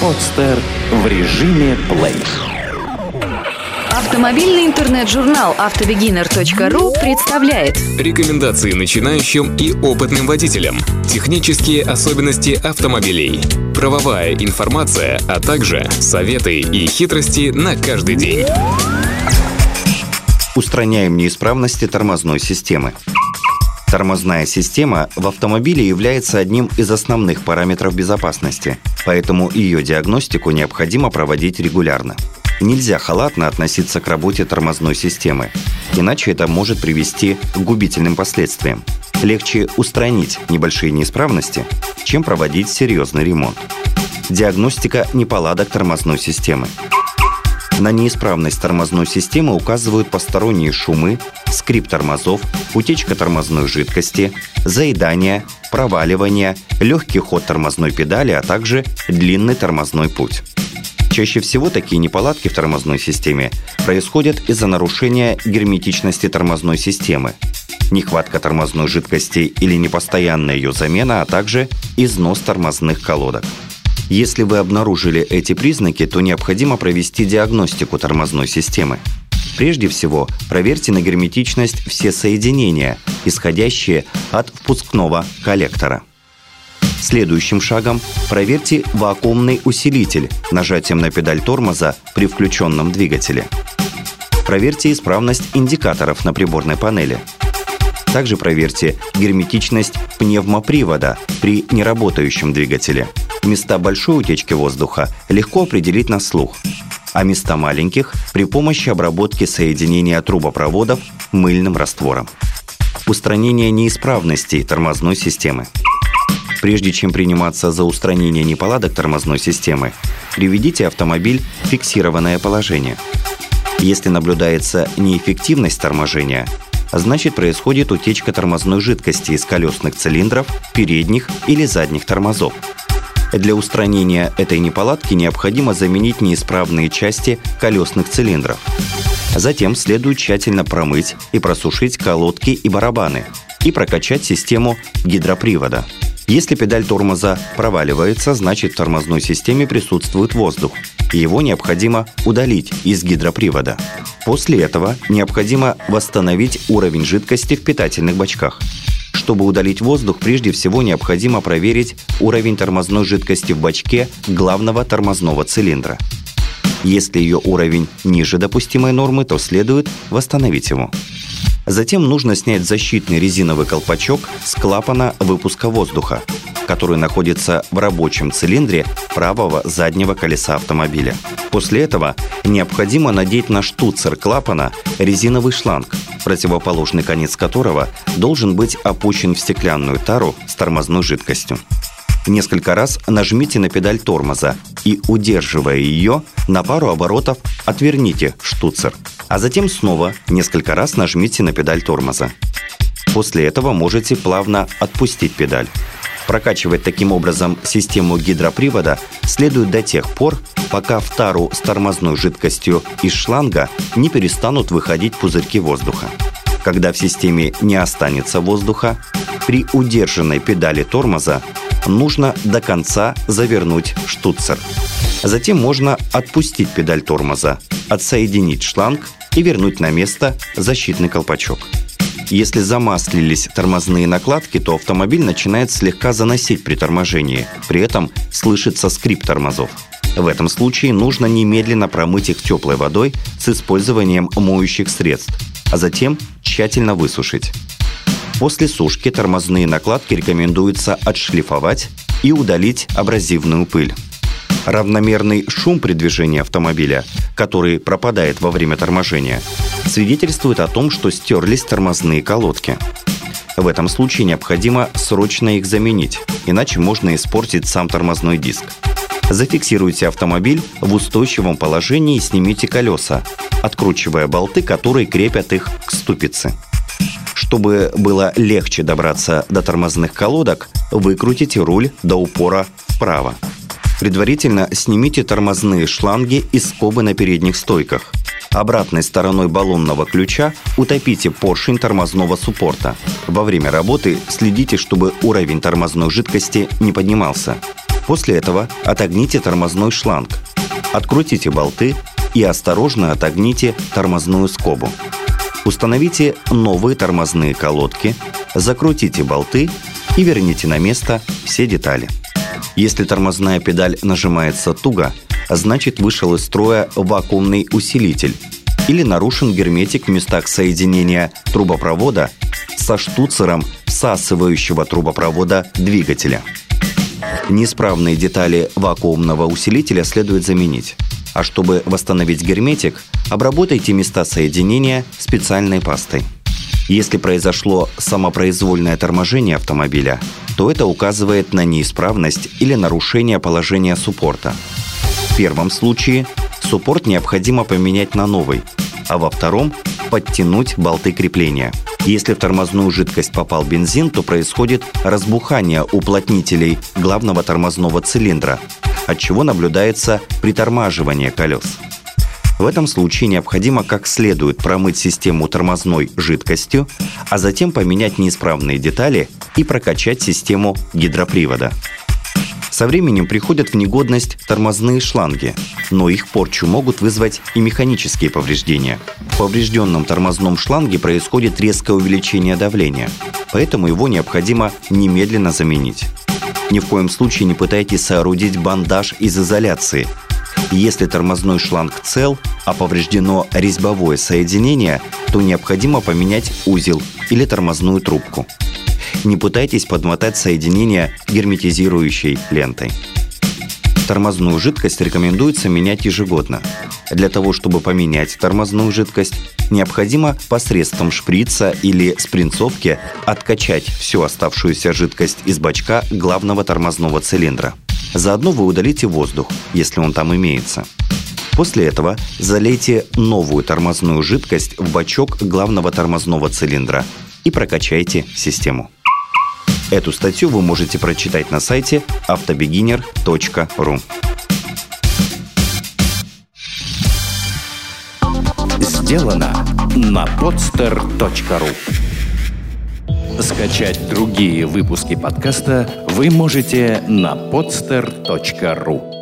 Подстер в режиме плей. Автомобильный интернет-журнал автобегинер.ру представляет Рекомендации начинающим и опытным водителям. Технические особенности автомобилей. Правовая информация, а также советы и хитрости на каждый день. Устраняем неисправности тормозной системы. Тормозная система в автомобиле является одним из основных параметров безопасности, поэтому ее диагностику необходимо проводить регулярно. Нельзя халатно относиться к работе тормозной системы, иначе это может привести к губительным последствиям. Легче устранить небольшие неисправности, чем проводить серьезный ремонт. Диагностика неполадок тормозной системы. На неисправность тормозной системы указывают посторонние шумы, скрип тормозов, утечка тормозной жидкости, заедание, проваливание, легкий ход тормозной педали, а также длинный тормозной путь. Чаще всего такие неполадки в тормозной системе происходят из-за нарушения герметичности тормозной системы, нехватка тормозной жидкости или непостоянная ее замена, а также износ тормозных колодок. Если вы обнаружили эти признаки, то необходимо провести диагностику тормозной системы. Прежде всего, проверьте на герметичность все соединения, исходящие от впускного коллектора. Следующим шагом проверьте вакуумный усилитель нажатием на педаль тормоза при включенном двигателе. Проверьте исправность индикаторов на приборной панели. Также проверьте герметичность пневмопривода при неработающем двигателе. Места большой утечки воздуха легко определить на слух, а места маленьких при помощи обработки соединения трубопроводов мыльным раствором. Устранение неисправностей тормозной системы. Прежде чем приниматься за устранение неполадок тормозной системы, приведите автомобиль в фиксированное положение. Если наблюдается неэффективность торможения, значит происходит утечка тормозной жидкости из колесных цилиндров, передних или задних тормозов. Для устранения этой неполадки необходимо заменить неисправные части колесных цилиндров. Затем следует тщательно промыть и просушить колодки и барабаны и прокачать систему гидропривода – если педаль тормоза проваливается, значит в тормозной системе присутствует воздух. Его необходимо удалить из гидропривода. После этого необходимо восстановить уровень жидкости в питательных бачках. Чтобы удалить воздух, прежде всего необходимо проверить уровень тормозной жидкости в бачке главного тормозного цилиндра. Если ее уровень ниже допустимой нормы, то следует восстановить его. Затем нужно снять защитный резиновый колпачок с клапана выпуска воздуха, который находится в рабочем цилиндре правого заднего колеса автомобиля. После этого необходимо надеть на штуцер клапана резиновый шланг, противоположный конец которого должен быть опущен в стеклянную тару с тормозной жидкостью. Несколько раз нажмите на педаль тормоза и, удерживая ее, на пару оборотов отверните штуцер, а затем снова несколько раз нажмите на педаль тормоза. После этого можете плавно отпустить педаль. Прокачивать таким образом систему гидропривода следует до тех пор, пока в тару с тормозной жидкостью из шланга не перестанут выходить пузырьки воздуха. Когда в системе не останется воздуха, при удержанной педали тормоза нужно до конца завернуть штуцер. Затем можно отпустить педаль тормоза, отсоединить шланг и вернуть на место защитный колпачок. Если замаслились тормозные накладки, то автомобиль начинает слегка заносить при торможении. При этом слышится скрип тормозов. В этом случае нужно немедленно промыть их теплой водой с использованием моющих средств, а затем тщательно высушить. После сушки тормозные накладки рекомендуется отшлифовать и удалить абразивную пыль. Равномерный шум при движении автомобиля, который пропадает во время торможения, свидетельствует о том, что стерлись тормозные колодки. В этом случае необходимо срочно их заменить, иначе можно испортить сам тормозной диск. Зафиксируйте автомобиль в устойчивом положении и снимите колеса, откручивая болты, которые крепят их к ступице. Чтобы было легче добраться до тормозных колодок, выкрутите руль до упора вправо. Предварительно снимите тормозные шланги и скобы на передних стойках. Обратной стороной баллонного ключа утопите поршень тормозного суппорта. Во время работы следите, чтобы уровень тормозной жидкости не поднимался. После этого отогните тормозной шланг. Открутите болты и осторожно отогните тормозную скобу. Установите новые тормозные колодки, закрутите болты и верните на место все детали. Если тормозная педаль нажимается туго, значит вышел из строя вакуумный усилитель или нарушен герметик в местах соединения трубопровода со штуцером всасывающего трубопровода двигателя. Неисправные детали вакуумного усилителя следует заменить. А чтобы восстановить герметик, обработайте места соединения специальной пастой. Если произошло самопроизвольное торможение автомобиля, то это указывает на неисправность или нарушение положения суппорта. В первом случае суппорт необходимо поменять на новый, а во втором – подтянуть болты крепления. Если в тормозную жидкость попал бензин, то происходит разбухание уплотнителей главного тормозного цилиндра, от чего наблюдается притормаживание колес. В этом случае необходимо как следует промыть систему тормозной жидкостью, а затем поменять неисправные детали и прокачать систему гидропривода. Со временем приходят в негодность тормозные шланги, но их порчу могут вызвать и механические повреждения. В поврежденном тормозном шланге происходит резкое увеличение давления, поэтому его необходимо немедленно заменить. Ни в коем случае не пытайтесь соорудить бандаж из изоляции. Если тормозной шланг цел, а повреждено резьбовое соединение, то необходимо поменять узел или тормозную трубку. Не пытайтесь подмотать соединение герметизирующей лентой. Тормозную жидкость рекомендуется менять ежегодно. Для того, чтобы поменять тормозную жидкость, необходимо посредством шприца или спринцовки откачать всю оставшуюся жидкость из бачка главного тормозного цилиндра. Заодно вы удалите воздух, если он там имеется. После этого залейте новую тормозную жидкость в бачок главного тормозного цилиндра и прокачайте систему. Эту статью вы можете прочитать на сайте автобегинер.ру. Сделано на podster.ru Скачать другие выпуски подкаста вы можете на podster.ru